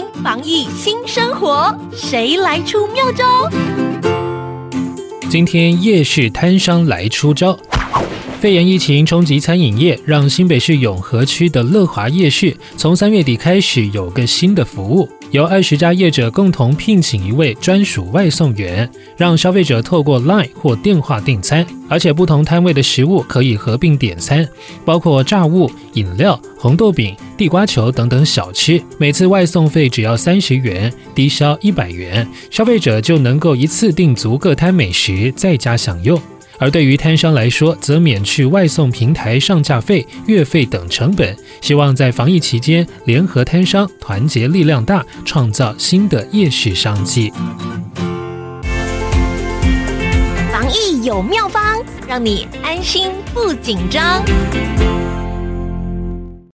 情，防疫新生活，谁来出妙招？今天夜市摊商来出招。肺炎疫情冲击餐饮业，让新北市永和区的乐华夜市从三月底开始有个新的服务，由二十家业者共同聘请一位专属外送员，让消费者透过 LINE 或电话订餐，而且不同摊位的食物可以合并点餐，包括炸物、饮料、红豆饼、地瓜球等等小吃，每次外送费只要三十元，低消一百元，消费者就能够一次订足各摊美食，在家享用。而对于摊商来说，则免去外送平台上架费、月费等成本，希望在防疫期间联合摊商，团结力量大，创造新的夜市商机。防疫有妙方，让你安心不紧张。